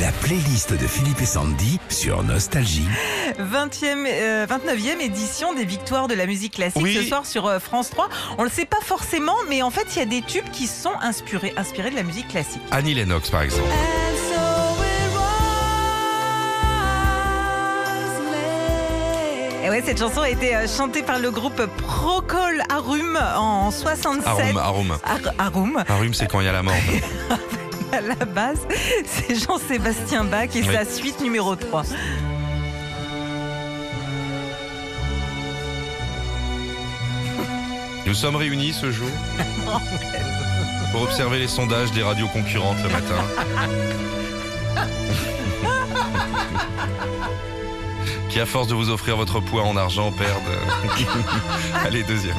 La playlist de Philippe et Sandy sur Nostalgie. 20e, euh, 29e édition des victoires de la musique classique Oui. ce soir sur euh, France 3. On le sait pas forcément, mais en fait, il y a des tubes qui sont inspirés, inspirés de la musique classique. Annie Lennox, par exemple. Et ouais, cette chanson a été euh, chantée par le groupe Procol Harum en 67. Arum, Arum. Ar- Harum. Arum, c'est quand il y a la mort. À la base, c'est Jean-Sébastien Bach et Oui. sa suite numéro 3. Nous sommes réunis ce jour pour observer les sondages des radios concurrentes le matin. Qui, à force de vous offrir votre poids en argent, perdent. Allez, deuxième.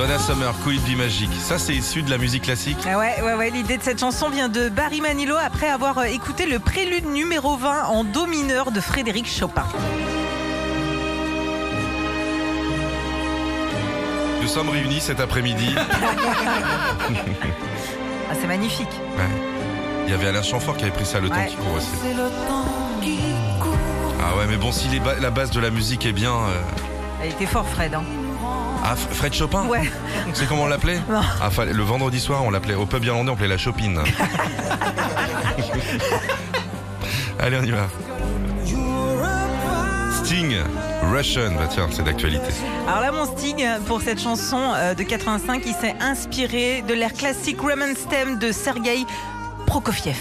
Donna Summer, Vie Magique. Ça, c'est issu de la musique classique. Ah ouais, ouais, ouais. L'idée de cette chanson vient de Barry Manilow après avoir euh, écouté le prélude numéro 20 en do mineur de Frédéric Chopin. Nous sommes réunis cet après-midi. Ah, c'est magnifique. Ouais. Il y avait Alain Chamfort qui avait pris ça le temps qui court aussi. Ah ouais, mais bon, si les ba- la base de la musique est bien. euh, Elle était fort, Fred. hein. Ah, Fred Chopin Ouais. C'est comment on l'appelait ah, Le vendredi soir, on l'appelait. Au pub irlandais, on l'appelait la Chopine. Allez, on y va. Sting, Russian. Bah tiens, c'est d'actualité. Alors là, mon Sting, pour cette chanson euh, de 85, il s'est inspiré de l'air classique Roman Stem de Sergei Prokofiev.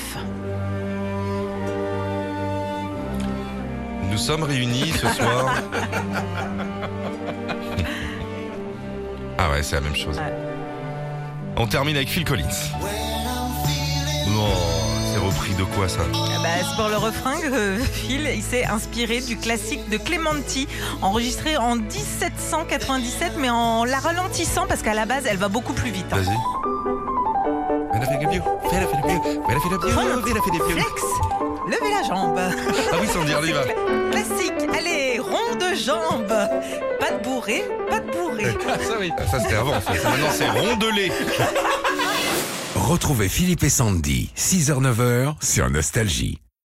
Nous sommes réunis ce soir. ah ouais, c'est la même chose. Ouais. On termine avec Phil Collins. Non, c'est repris de quoi ça Ah bah, c'est pour le refrain que euh, Phil il s'est inspiré du classique de Clementi, enregistré en 1797, mais en la ralentissant parce qu'à la base, elle va beaucoup plus vite. hein. Vas-y. Flex, levez la jambe. Ah oui, sans dire, va. Classique, allez, rond de jambe. Pas de bourré, pas de bourré. Ah, ça oui. Ça c'était avant. Ça, Maintenant c'est rondelé. Retrouvez Philippe et Sandy, 6h-9h sur Nostalgie.